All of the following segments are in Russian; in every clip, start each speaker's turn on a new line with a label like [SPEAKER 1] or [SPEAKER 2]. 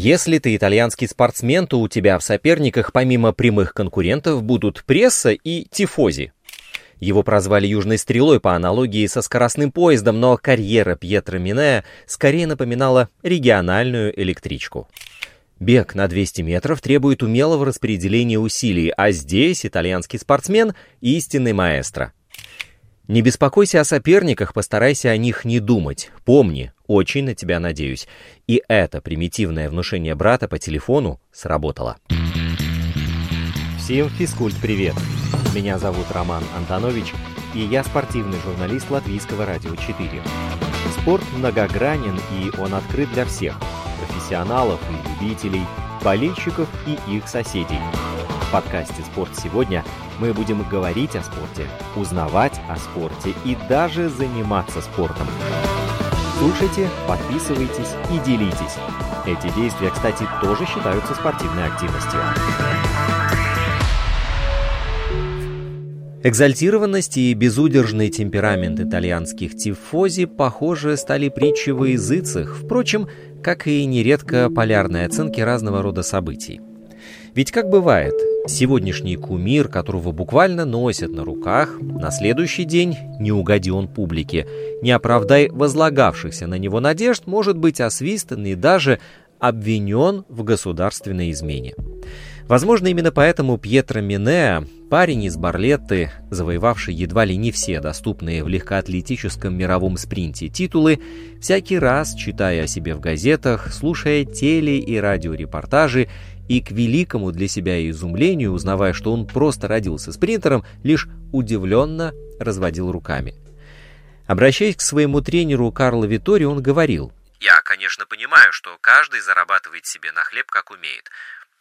[SPEAKER 1] Если ты итальянский спортсмен, то у тебя в соперниках помимо прямых конкурентов будут пресса и тифози. Его прозвали «Южной стрелой» по аналогии со скоростным поездом, но карьера Пьетро Минея скорее напоминала региональную электричку. Бег на 200 метров требует умелого распределения усилий, а здесь итальянский спортсмен — истинный маэстро. Не беспокойся о соперниках, постарайся о них не думать. Помни, очень на тебя надеюсь. И это примитивное внушение брата по телефону сработало. Всем физкульт-привет! Меня зовут Роман Антонович, и я спортивный журналист Латвийского радио 4. Спорт многогранен, и он открыт для всех – профессионалов и любителей, болельщиков и их соседей. В подкасте «Спорт сегодня» мы будем говорить о спорте, узнавать о спорте и даже заниматься спортом. Слушайте, подписывайтесь и делитесь. Эти действия, кстати, тоже считаются спортивной активностью. Экзальтированность и безудержный темперамент итальянских тифози, похоже, стали притчей во языцах, впрочем, как и нередко полярные оценки разного рода событий. Ведь как бывает, сегодняшний кумир, которого буквально носят на руках, на следующий день, не угоди он публике, не оправдай возлагавшихся на него надежд, может быть освистан и даже обвинен в государственной измене. Возможно, именно поэтому Пьетро Минеа, парень из Барлетты, завоевавший едва ли не все доступные в легкоатлетическом мировом спринте титулы, всякий раз, читая о себе в газетах, слушая теле- и радиорепортажи и к великому для себя изумлению, узнавая, что он просто родился спринтером, лишь удивленно разводил руками. Обращаясь к своему тренеру Карло Витори, он говорил,
[SPEAKER 2] «Я, конечно, понимаю, что каждый зарабатывает себе на хлеб, как умеет,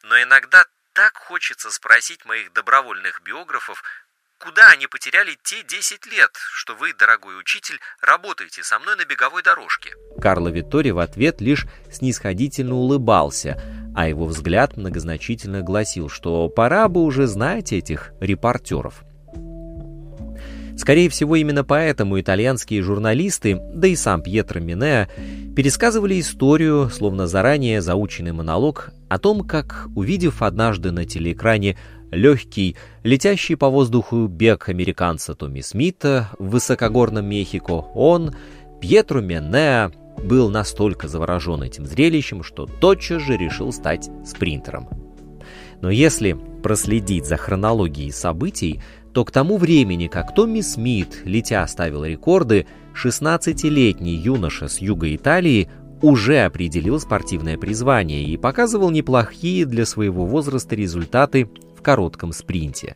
[SPEAKER 2] но иногда так хочется спросить моих добровольных биографов, куда они потеряли те 10 лет, что вы, дорогой учитель, работаете со мной на беговой дорожке.
[SPEAKER 1] Карло Виттори в ответ лишь снисходительно улыбался, а его взгляд многозначительно гласил, что пора бы уже знать этих репортеров. Скорее всего, именно поэтому итальянские журналисты, да и сам Пьетро Минеа, пересказывали историю, словно заранее заученный монолог, о том, как, увидев однажды на телеэкране легкий, летящий по воздуху бег американца Томми Смита в высокогорном Мехико, он, Пьетро Минеа, был настолько заворожен этим зрелищем, что тотчас же решил стать спринтером. Но если проследить за хронологией событий, то к тому времени, как Томми Смит, летя, ставил рекорды, 16-летний юноша с юга Италии уже определил спортивное призвание и показывал неплохие для своего возраста результаты в коротком спринте.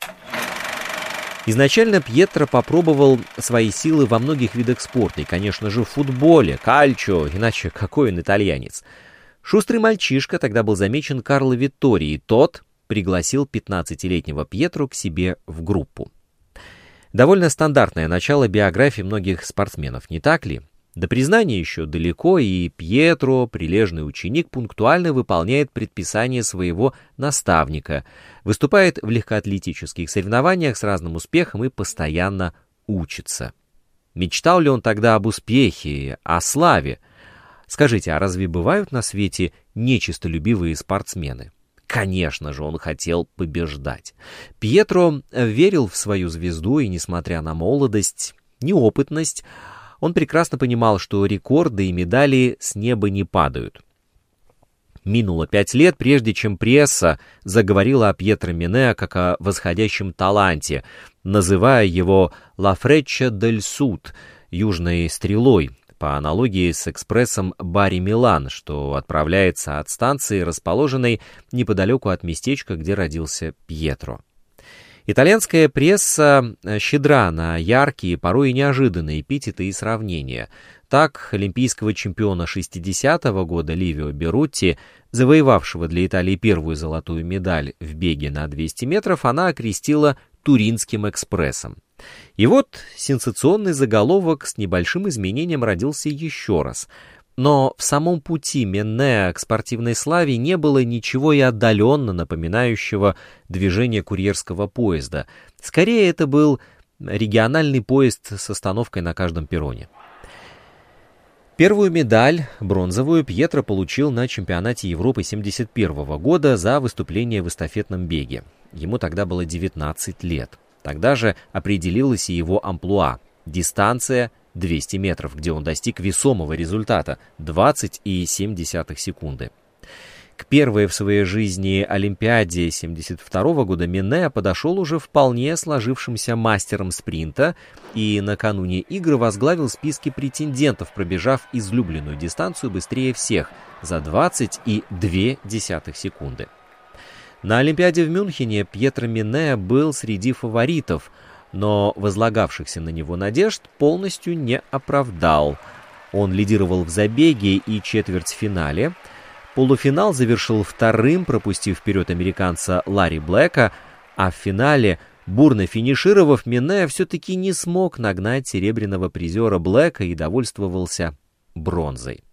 [SPEAKER 1] Изначально Пьетро попробовал свои силы во многих видах спорта, и, конечно же, в футболе, кальчо, иначе какой он итальянец. Шустрый мальчишка тогда был замечен Карло Виттори, и тот пригласил 15-летнего Пьетру к себе в группу. Довольно стандартное начало биографии многих спортсменов, не так ли? До признания еще далеко, и Пьетро, прилежный ученик, пунктуально выполняет предписания своего наставника, выступает в легкоатлетических соревнованиях с разным успехом и постоянно учится. Мечтал ли он тогда об успехе, о славе? Скажите, а разве бывают на свете нечистолюбивые спортсмены? Конечно же, он хотел побеждать. Пьетро верил в свою звезду, и, несмотря на молодость, неопытность, он прекрасно понимал, что рекорды и медали с неба не падают. Минуло пять лет, прежде чем пресса заговорила о Пьетро Минеа как о восходящем таланте, называя его «Ла Фречча дель Суд» — «южной стрелой», по аналогии с экспрессом Бари-Милан, что отправляется от станции, расположенной неподалеку от местечка, где родился Пьетро. Итальянская пресса э, щедра на яркие, порой и неожиданные эпитеты и сравнения. Так, олимпийского чемпиона 60-го года Ливио Берутти, завоевавшего для Италии первую золотую медаль в беге на 200 метров, она окрестила «Туринским экспрессом». И вот сенсационный заголовок с небольшим изменением родился еще раз. Но в самом пути Меннеа к спортивной славе не было ничего и отдаленно напоминающего движение курьерского поезда. Скорее, это был региональный поезд с остановкой на каждом перроне. Первую медаль, бронзовую, Пьетро получил на чемпионате Европы 1971 года за выступление в эстафетном беге. Ему тогда было 19 лет. Тогда же определилась и его амплуа – дистанция 200 метров, где он достиг весомого результата – 20,7 секунды. К первой в своей жизни Олимпиаде 72 года Минея подошел уже вполне сложившимся мастером спринта и накануне игры возглавил списки претендентов, пробежав излюбленную дистанцию быстрее всех за 20,2 секунды. На Олимпиаде в Мюнхене Пьетро Минея был среди фаворитов, но возлагавшихся на него надежд полностью не оправдал. Он лидировал в забеге и четвертьфинале – Полуфинал завершил вторым, пропустив вперед американца Ларри Блэка, а в финале, бурно финишировав, Минея все-таки не смог нагнать серебряного призера Блэка и довольствовался бронзой.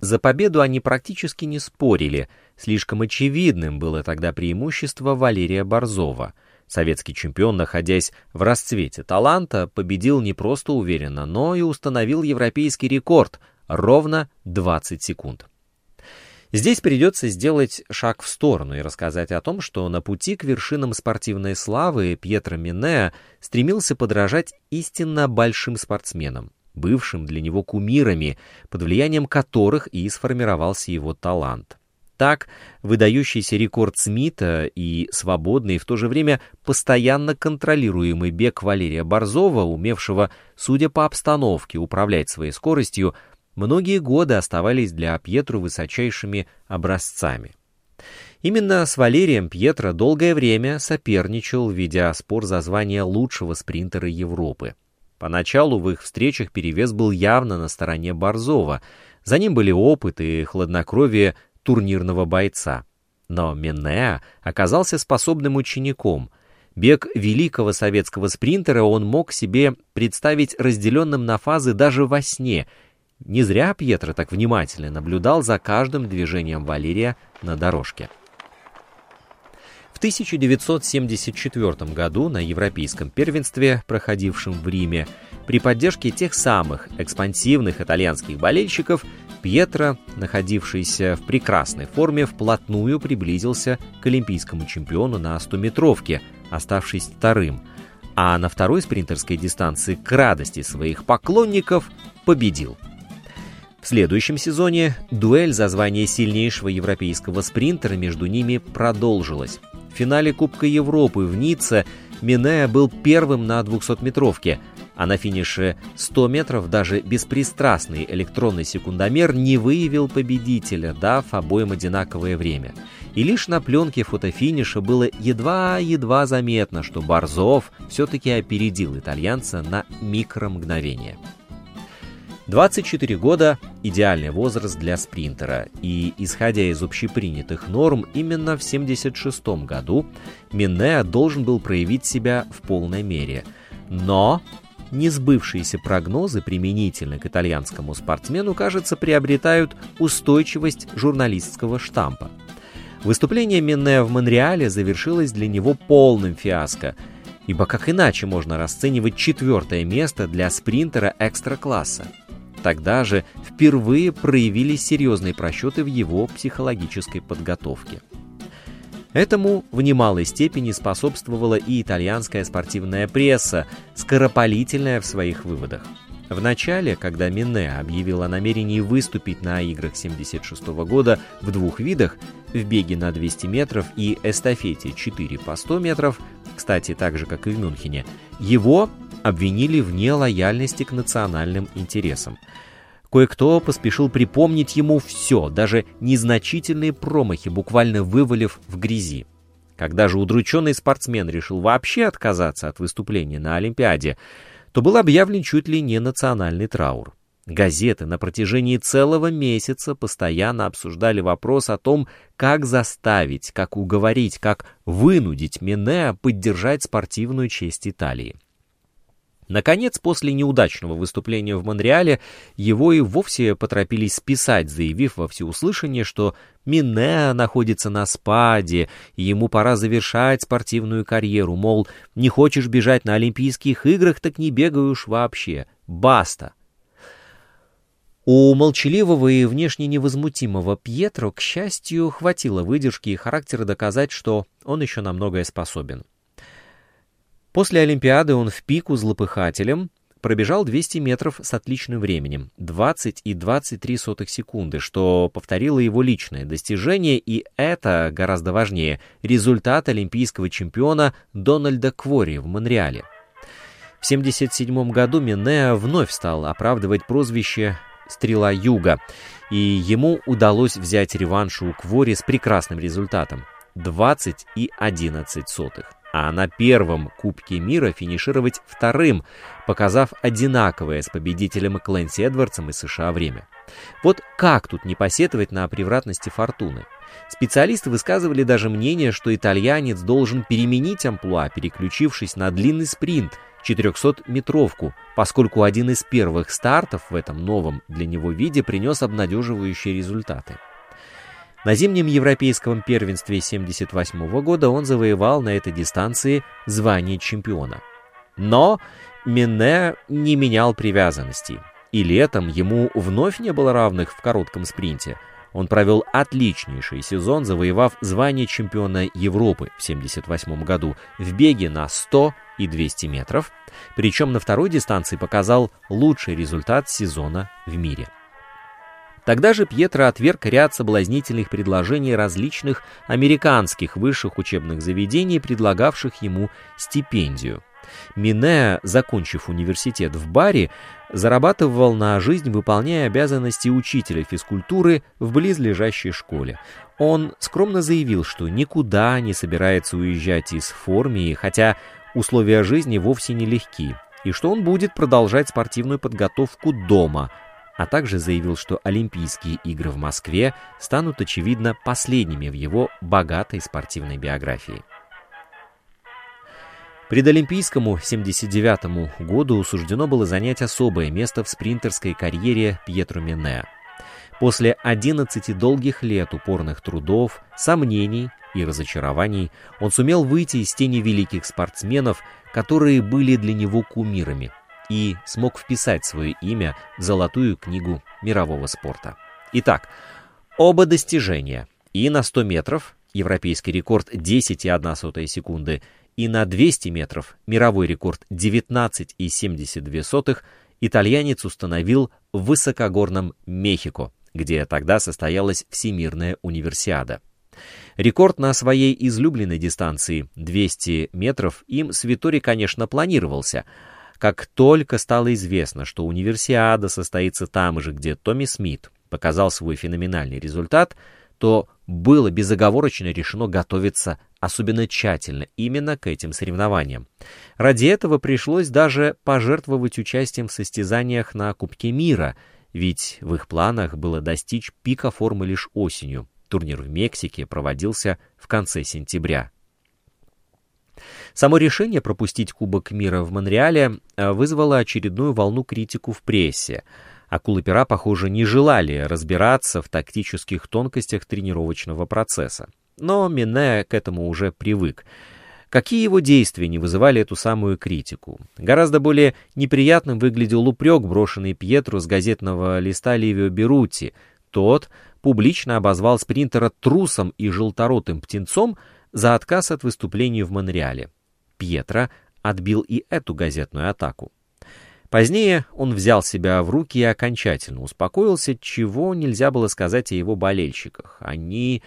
[SPEAKER 1] За победу они практически не спорили, слишком очевидным было тогда преимущество Валерия Борзова. Советский чемпион, находясь в расцвете таланта, победил не просто уверенно, но и установил европейский рекорд — ровно 20 секунд. Здесь придется сделать шаг в сторону и рассказать о том, что на пути к вершинам спортивной славы Пьетро Минеа стремился подражать истинно большим спортсменам, бывшим для него кумирами, под влиянием которых и сформировался его талант. Так, выдающийся рекорд Смита и свободный в то же время постоянно контролируемый бег Валерия Борзова, умевшего, судя по обстановке, управлять своей скоростью, многие годы оставались для Пьетру высочайшими образцами. Именно с Валерием Пьетро долгое время соперничал, ведя спор за звание лучшего спринтера Европы. Поначалу в их встречах перевес был явно на стороне Борзова, за ним были опыт и хладнокровие турнирного бойца. Но Менеа оказался способным учеником. Бег великого советского спринтера он мог себе представить разделенным на фазы даже во сне — не зря Пьетро так внимательно наблюдал за каждым движением Валерия на дорожке. В 1974 году на Европейском первенстве, проходившем в Риме, при поддержке тех самых экспансивных итальянских болельщиков, Пьетро, находившийся в прекрасной форме, вплотную приблизился к олимпийскому чемпиону на 100-метровке, оставшись вторым, а на второй спринтерской дистанции к радости своих поклонников победил – в следующем сезоне дуэль за звание сильнейшего европейского спринтера между ними продолжилась. В финале Кубка Европы в Ницце Минея был первым на 200-метровке, а на финише 100 метров даже беспристрастный электронный секундомер не выявил победителя, дав обоим одинаковое время. И лишь на пленке фотофиниша было едва-едва заметно, что Борзов все-таки опередил итальянца на микромгновение. 24 года – идеальный возраст для спринтера, и, исходя из общепринятых норм, именно в 1976 году Минеа должен был проявить себя в полной мере. Но несбывшиеся прогнозы применительно к итальянскому спортсмену, кажется, приобретают устойчивость журналистского штампа. Выступление Минеа в Монреале завершилось для него полным фиаско, ибо как иначе можно расценивать четвертое место для спринтера экстра-класса? Тогда же впервые проявились серьезные просчеты в его психологической подготовке. Этому в немалой степени способствовала и итальянская спортивная пресса, скоропалительная в своих выводах. В начале, когда Мине объявил о намерении выступить на играх 76 года в двух видах, в беге на 200 метров и эстафете 4 по 100 метров, кстати, так же, как и в Мюнхене, его обвинили в нелояльности к национальным интересам. Кое-кто поспешил припомнить ему все, даже незначительные промахи, буквально вывалив в грязи. Когда же удрученный спортсмен решил вообще отказаться от выступления на Олимпиаде, то был объявлен чуть ли не национальный траур. Газеты на протяжении целого месяца постоянно обсуждали вопрос о том, как заставить, как уговорить, как вынудить Минеа поддержать спортивную честь Италии. Наконец, после неудачного выступления в Монреале, его и вовсе поторопились списать, заявив во всеуслышание, что Минеа находится на спаде, и ему пора завершать спортивную карьеру, мол, не хочешь бежать на Олимпийских играх, так не бегай уж вообще. Баста. У молчаливого и внешне невозмутимого Пьетро, к счастью, хватило выдержки и характера доказать, что он еще на многое способен. После Олимпиады он в пику злопыхателем пробежал 200 метров с отличным временем, 20 и 23 сотых секунды, что повторило его личное достижение, и это, гораздо важнее, результат олимпийского чемпиона Дональда Квори в Монреале. В 1977 году Минеа вновь стал оправдывать прозвище «Стрела Юга», и ему удалось взять реванш у Квори с прекрасным результатом – 20 и 11 сотых а на первом Кубке мира финишировать вторым, показав одинаковое с победителем Клэнси Эдвардсом из США время. Вот как тут не посетовать на превратности фортуны? Специалисты высказывали даже мнение, что итальянец должен переменить амплуа, переключившись на длинный спринт, 400-метровку, поскольку один из первых стартов в этом новом для него виде принес обнадеживающие результаты. На зимнем европейском первенстве 1978 года он завоевал на этой дистанции звание чемпиона. Но Мине не менял привязанностей, и летом ему вновь не было равных в коротком спринте. Он провел отличнейший сезон, завоевав звание чемпиона Европы в 1978 году в беге на 100 и 200 метров, причем на второй дистанции показал лучший результат сезона в мире – Тогда же Пьетро отверг ряд соблазнительных предложений различных американских высших учебных заведений, предлагавших ему стипендию. Минеа, закончив университет в Баре, зарабатывал на жизнь, выполняя обязанности учителя физкультуры в близлежащей школе. Он скромно заявил, что никуда не собирается уезжать из Формии, хотя условия жизни вовсе не легки, и что он будет продолжать спортивную подготовку дома – а также заявил, что Олимпийские игры в Москве станут, очевидно, последними в его богатой спортивной биографии. Предолимпийскому 79 году суждено было занять особое место в спринтерской карьере Пьетро Мене. После 11 долгих лет упорных трудов, сомнений и разочарований он сумел выйти из тени великих спортсменов, которые были для него кумирами – и смог вписать свое имя в золотую книгу мирового спорта. Итак, оба достижения. И на 100 метров европейский рекорд 10,1 секунды, и на 200 метров мировой рекорд 19,72 итальянец установил в высокогорном Мехико, где тогда состоялась Всемирная универсиада. Рекорд на своей излюбленной дистанции 200 метров им с Витори, конечно, планировался – как только стало известно, что универсиада состоится там же, где Томми Смит показал свой феноменальный результат, то было безоговорочно решено готовиться особенно тщательно именно к этим соревнованиям. Ради этого пришлось даже пожертвовать участием в состязаниях на Кубке мира, ведь в их планах было достичь пика формы лишь осенью. Турнир в Мексике проводился в конце сентября. Само решение пропустить Кубок мира в Монреале э, вызвало очередную волну критику в прессе. Акулы пера, похоже, не желали разбираться в тактических тонкостях тренировочного процесса. Но Мине к этому уже привык. Какие его действия не вызывали эту самую критику? Гораздо более неприятным выглядел упрек, брошенный Пьетру с газетного листа Ливио Берути. Тот публично обозвал спринтера трусом и желторотым птенцом, за отказ от выступления в Монреале. Пьетро отбил и эту газетную атаку. Позднее он взял себя в руки и окончательно успокоился, чего нельзя было сказать о его болельщиках. Они...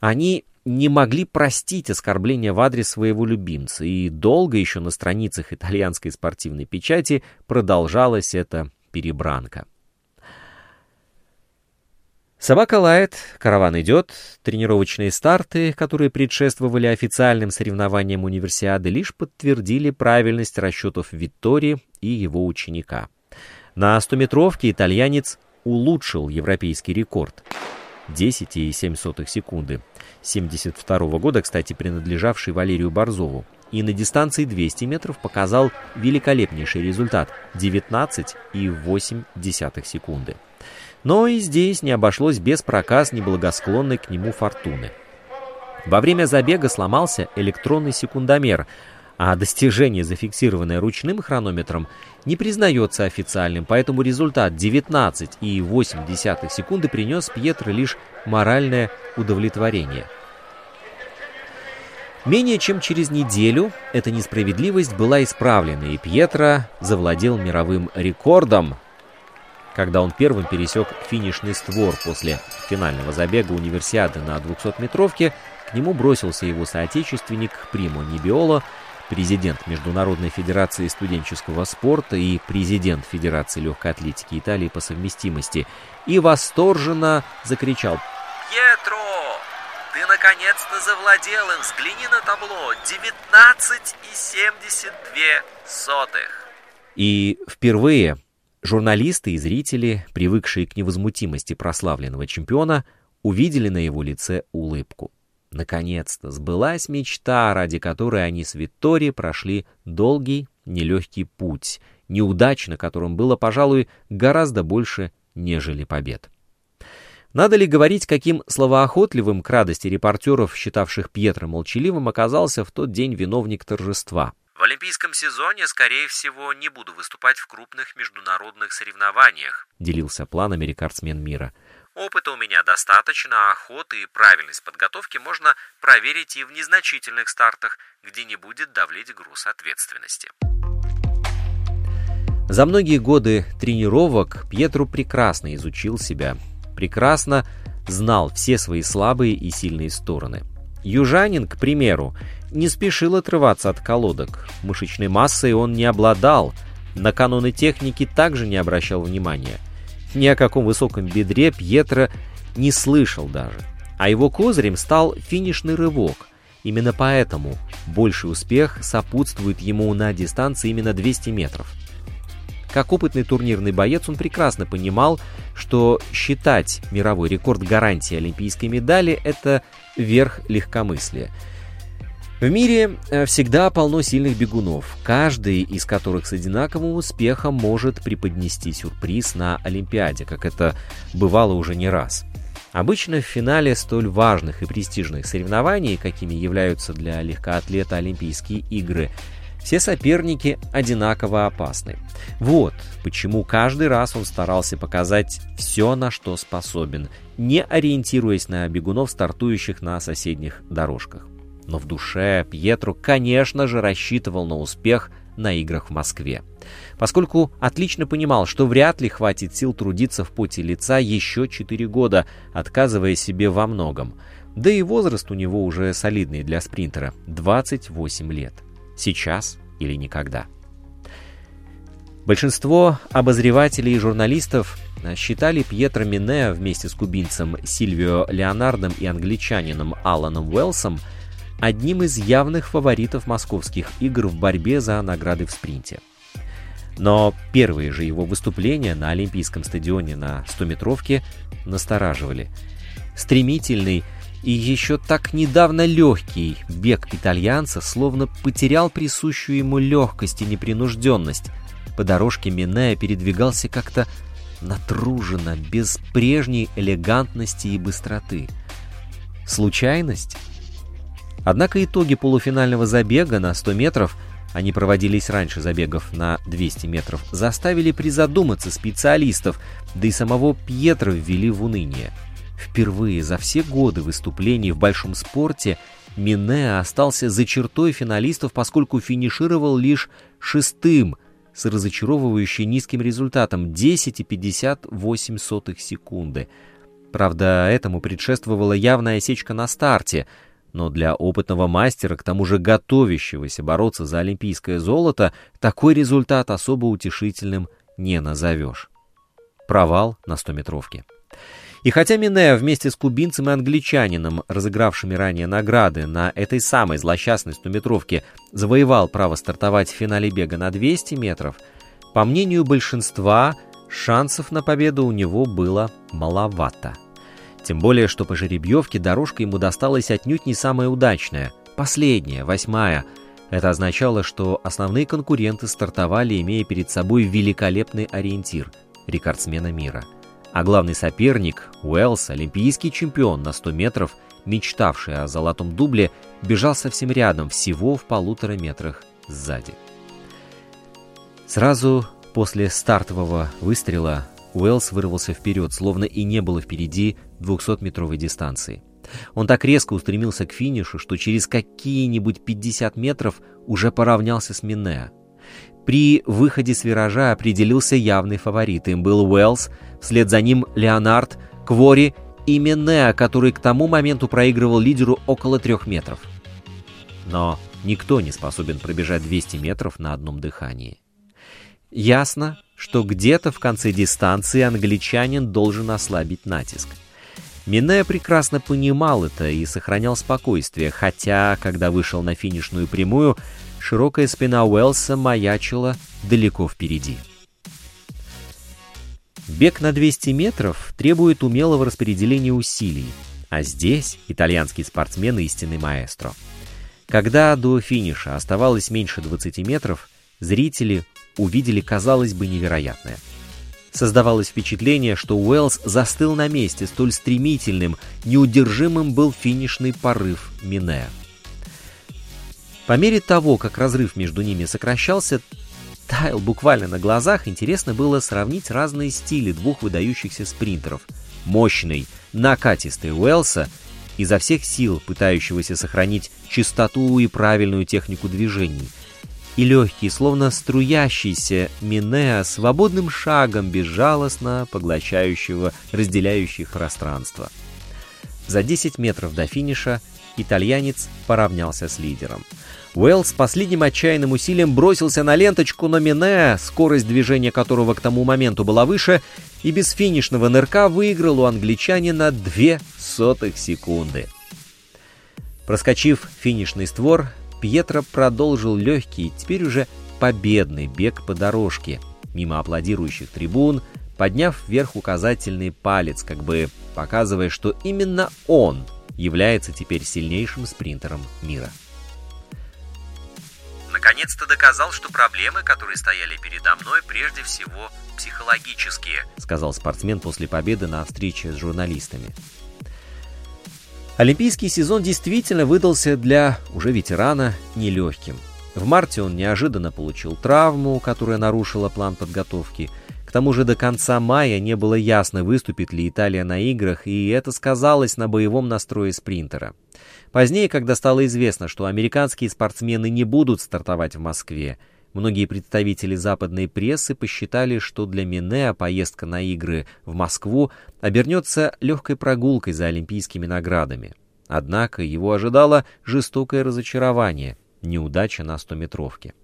[SPEAKER 1] они не могли простить оскорбления в адрес своего любимца, и долго еще на страницах итальянской спортивной печати продолжалась эта перебранка. Собака лает, караван идет, тренировочные старты, которые предшествовали официальным соревнованиям универсиады, лишь подтвердили правильность расчетов Виттори и его ученика. На 100-метровке итальянец улучшил европейский рекорд. 10,7 секунды. 72 -го года, кстати, принадлежавший Валерию Борзову. И на дистанции 200 метров показал великолепнейший результат – 19,8 секунды. Но и здесь не обошлось без проказ неблагосклонной к нему фортуны. Во время забега сломался электронный секундомер, а достижение, зафиксированное ручным хронометром, не признается официальным, поэтому результат 19,8 секунды принес Пьетро лишь моральное удовлетворение. Менее чем через неделю эта несправедливость была исправлена, и Пьетро завладел мировым рекордом, когда он первым пересек финишный створ после финального забега универсиады на 200-метровке, к нему бросился его соотечественник Примо Небиоло, президент Международной Федерации студенческого спорта и президент Федерации легкой атлетики Италии по совместимости, и восторженно закричал
[SPEAKER 2] «Пьетро, ты наконец-то завладел им! Взгляни на табло! 19,72!»
[SPEAKER 1] И впервые журналисты и зрители, привыкшие к невозмутимости прославленного чемпиона, увидели на его лице улыбку. Наконец-то сбылась мечта, ради которой они с Виттори прошли долгий, нелегкий путь, неудач на котором было, пожалуй, гораздо больше, нежели побед. Надо ли говорить, каким словоохотливым к радости репортеров, считавших Пьетро молчаливым, оказался в тот день виновник торжества?
[SPEAKER 2] В олимпийском сезоне, скорее всего, не буду выступать в крупных международных соревнованиях,
[SPEAKER 1] делился планами рекордсмен мира.
[SPEAKER 2] Опыта у меня достаточно, а охоты и правильность подготовки можно проверить и в незначительных стартах, где не будет давлеть груз ответственности.
[SPEAKER 1] За многие годы тренировок Пьетру прекрасно изучил себя, прекрасно знал все свои слабые и сильные стороны. Южанин, к примеру, не спешил отрываться от колодок. Мышечной массой он не обладал, на каноны техники также не обращал внимания – ни о каком высоком бедре Пьетро не слышал даже. А его козырем стал финишный рывок. Именно поэтому больший успех сопутствует ему на дистанции именно 200 метров. Как опытный турнирный боец он прекрасно понимал, что считать мировой рекорд гарантией олимпийской медали – это верх легкомыслия – в мире э, всегда полно сильных бегунов, каждый из которых с одинаковым успехом может преподнести сюрприз на Олимпиаде, как это бывало уже не раз. Обычно в финале столь важных и престижных соревнований, какими являются для легкоатлета Олимпийские игры, все соперники одинаково опасны. Вот почему каждый раз он старался показать все, на что способен, не ориентируясь на бегунов, стартующих на соседних дорожках. Но в душе Пьетро, конечно же, рассчитывал на успех на играх в Москве. Поскольку отлично понимал, что вряд ли хватит сил трудиться в поте лица еще 4 года, отказывая себе во многом. Да и возраст у него уже солидный для спринтера – 28 лет. Сейчас или никогда. Большинство обозревателей и журналистов считали Пьетро Мине вместе с кубинцем Сильвио Леонардом и англичанином Аланом Уэлсом – одним из явных фаворитов московских игр в борьбе за награды в спринте. Но первые же его выступления на Олимпийском стадионе на 100-метровке настораживали. Стремительный и еще так недавно легкий бег итальянца словно потерял присущую ему легкость и непринужденность. По дорожке Минея передвигался как-то натруженно, без прежней элегантности и быстроты. Случайность? Однако итоги полуфинального забега на 100 метров, они проводились раньше забегов на 200 метров, заставили призадуматься специалистов, да и самого Пьетро ввели в уныние. Впервые за все годы выступлений в большом спорте Мине остался за чертой финалистов, поскольку финишировал лишь шестым с разочаровывающим низким результатом 10,58 секунды. Правда, этому предшествовала явная осечка на старте – но для опытного мастера, к тому же готовящегося бороться за олимпийское золото, такой результат особо утешительным не назовешь. Провал на 100-метровке. И хотя Минея вместе с кубинцем и англичанином, разыгравшими ранее награды на этой самой злосчастной 100-метровке, завоевал право стартовать в финале бега на 200 метров, по мнению большинства, шансов на победу у него было маловато. Тем более, что по жеребьевке дорожка ему досталась отнюдь не самая удачная, последняя, восьмая. Это означало, что основные конкуренты стартовали, имея перед собой великолепный ориентир – рекордсмена мира. А главный соперник, Уэллс, олимпийский чемпион на 100 метров, мечтавший о золотом дубле, бежал совсем рядом, всего в полутора метрах сзади. Сразу после стартового выстрела Уэллс вырвался вперед, словно и не было впереди 200-метровой дистанции. Он так резко устремился к финишу, что через какие-нибудь 50 метров уже поравнялся с Минеа. При выходе с виража определился явный фаворит. Им был Уэллс, вслед за ним Леонард, Квори и Минеа, который к тому моменту проигрывал лидеру около трех метров. Но никто не способен пробежать 200 метров на одном дыхании. Ясно, что где-то в конце дистанции англичанин должен ослабить натиск. Минея прекрасно понимал это и сохранял спокойствие, хотя, когда вышел на финишную прямую, широкая спина Уэлса маячила далеко впереди. Бег на 200 метров требует умелого распределения усилий, а здесь итальянский спортсмен истинный маэстро. Когда до финиша оставалось меньше 20 метров, зрители увидели, казалось бы, невероятное – Создавалось впечатление, что Уэллс застыл на месте, столь стремительным, неудержимым был финишный порыв Минея. По мере того, как разрыв между ними сокращался, таял буквально на глазах, интересно было сравнить разные стили двух выдающихся спринтеров. Мощный, накатистый Уэлса, изо всех сил пытающегося сохранить чистоту и правильную технику движений – и легкий, словно струящийся Минеа свободным шагом безжалостно поглощающего разделяющих пространство. За 10 метров до финиша итальянец поравнялся с лидером. Уэлл с последним отчаянным усилием бросился на ленточку, но Минеа, скорость движения которого к тому моменту была выше, и без финишного нырка выиграл у англичанина две сотых секунды. Проскочив финишный створ, Пьетро продолжил легкий, теперь уже победный бег по дорожке, мимо аплодирующих трибун, подняв вверх указательный палец, как бы показывая, что именно он является теперь сильнейшим спринтером мира.
[SPEAKER 2] Наконец-то доказал, что проблемы, которые стояли передо мной, прежде всего психологические,
[SPEAKER 1] сказал спортсмен после победы на встрече с журналистами. Олимпийский сезон действительно выдался для уже ветерана нелегким. В марте он неожиданно получил травму, которая нарушила план подготовки. К тому же до конца мая не было ясно, выступит ли Италия на играх, и это сказалось на боевом настрое спринтера. Позднее, когда стало известно, что американские спортсмены не будут стартовать в Москве, Многие представители западной прессы посчитали, что для Минеа поездка на игры в Москву обернется легкой прогулкой за олимпийскими наградами. Однако его ожидало жестокое разочарование, неудача на 100-метровке.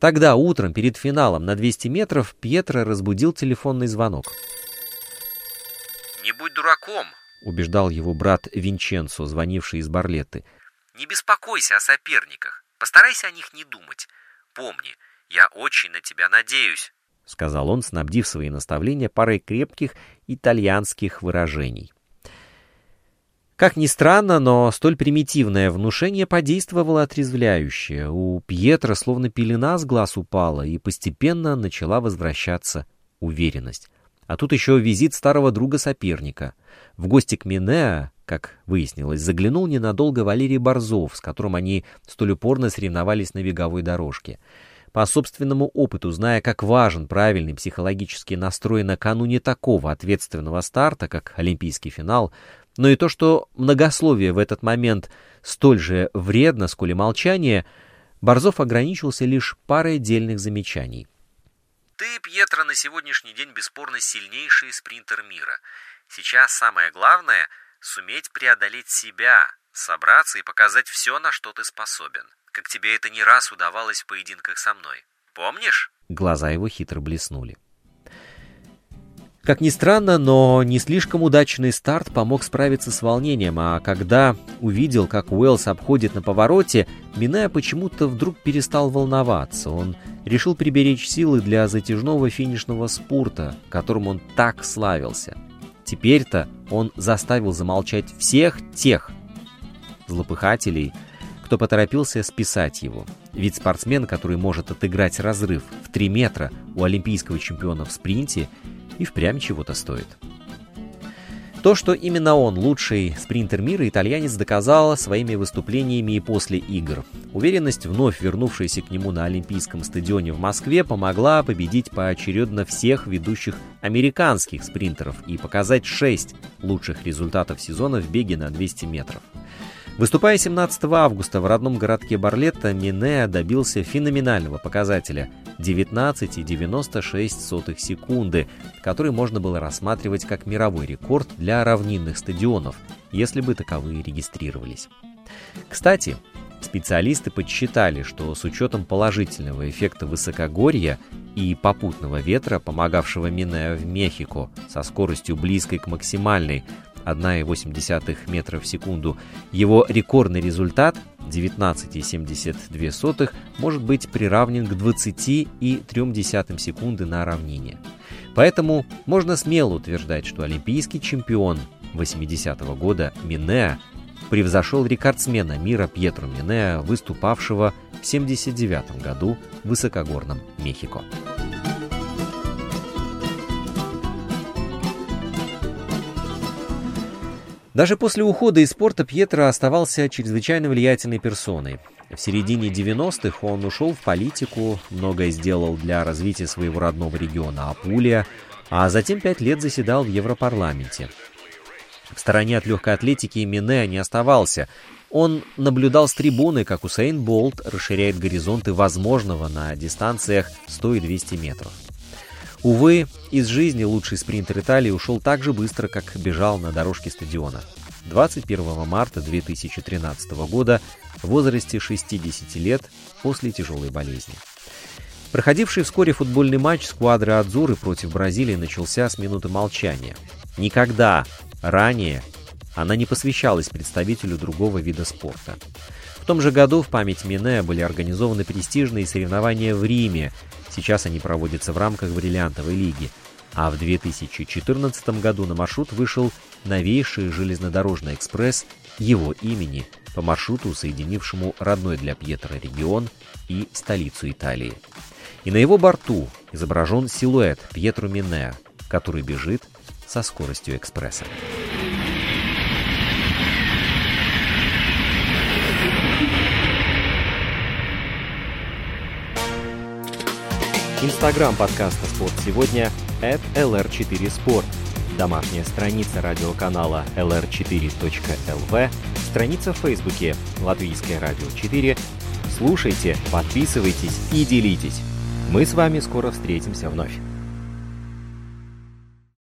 [SPEAKER 1] Тогда утром перед финалом на 200 метров Пьетро разбудил телефонный звонок.
[SPEAKER 2] «Не будь дураком», —
[SPEAKER 1] убеждал его брат Винченцо, звонивший из Барлетты.
[SPEAKER 2] «Не беспокойся о соперниках, постарайся о них не думать помни, я очень на тебя надеюсь», —
[SPEAKER 1] сказал он, снабдив свои наставления парой крепких итальянских выражений. Как ни странно, но столь примитивное внушение подействовало отрезвляюще. У Пьетра словно пелена с глаз упала, и постепенно начала возвращаться уверенность. А тут еще визит старого друга-соперника. В гости к Минеа, как выяснилось, заглянул ненадолго Валерий Борзов, с которым они столь упорно соревновались на беговой дорожке. По собственному опыту, зная, как важен правильный психологический настрой накануне такого ответственного старта, как олимпийский финал, но и то, что многословие в этот момент столь же вредно, сколь и молчание, Борзов ограничился лишь парой отдельных замечаний —
[SPEAKER 2] ты, Пьетро, на сегодняшний день бесспорно сильнейший спринтер мира. Сейчас самое главное — суметь преодолеть себя, собраться и показать все, на что ты способен. Как тебе это не раз удавалось в поединках со мной. Помнишь?
[SPEAKER 1] Глаза его хитро блеснули. Как ни странно, но не слишком удачный старт помог справиться с волнением, а когда увидел, как Уэллс обходит на повороте, Миная почему-то вдруг перестал волноваться. Он решил приберечь силы для затяжного финишного спурта, которым он так славился. Теперь-то он заставил замолчать всех тех злопыхателей, кто поторопился списать его. Ведь спортсмен, который может отыграть разрыв в 3 метра у олимпийского чемпиона в спринте – и впрямь чего-то стоит. То, что именно он лучший спринтер мира, итальянец доказал своими выступлениями и после игр. Уверенность, вновь вернувшаяся к нему на Олимпийском стадионе в Москве, помогла победить поочередно всех ведущих американских спринтеров и показать шесть лучших результатов сезона в беге на 200 метров. Выступая 17 августа в родном городке Барлетта, Минеа добился феноменального показателя 19,96 секунды, который можно было рассматривать как мировой рекорд для равнинных стадионов, если бы таковые регистрировались. Кстати, специалисты подсчитали, что с учетом положительного эффекта высокогорья и попутного ветра, помогавшего Минеа в Мехико со скоростью близкой к максимальной 1,8 метра в секунду. Его рекордный результат 19,72 может быть приравнен к 20,3 секунды на равнине. Поэтому можно смело утверждать, что олимпийский чемпион 80-го года Минеа превзошел рекордсмена мира Пьетро Минеа, выступавшего в 79 году в высокогорном Мехико. Даже после ухода из спорта Пьетро оставался чрезвычайно влиятельной персоной. В середине 90-х он ушел в политику, многое сделал для развития своего родного региона Апулия, а затем пять лет заседал в Европарламенте. В стороне от легкой атлетики Мине не оставался. Он наблюдал с трибуны, как Усейн Болт расширяет горизонты возможного на дистанциях 100 и 200 метров. Увы, из жизни лучший спринтер Италии ушел так же быстро, как бежал на дорожке стадиона. 21 марта 2013 года в возрасте 60 лет после тяжелой болезни. Проходивший вскоре футбольный матч сквадры Адзуры против Бразилии начался с минуты молчания. Никогда ранее она не посвящалась представителю другого вида спорта. Том же году в память Мине были организованы престижные соревнования в Риме, Сейчас они проводятся в рамках бриллиантовой лиги. А в 2014 году на маршрут вышел новейший железнодорожный экспресс его имени по маршруту, соединившему родной для Пьетро регион и столицу Италии. И на его борту изображен силуэт Пьетро Минеа, который бежит со скоростью экспресса. Инстаграм подкаста «Спорт сегодня» at lr4sport. Домашняя страница радиоканала lr4.lv, страница в Фейсбуке «Латвийское радио 4». Слушайте, подписывайтесь и делитесь. Мы с вами скоро встретимся вновь.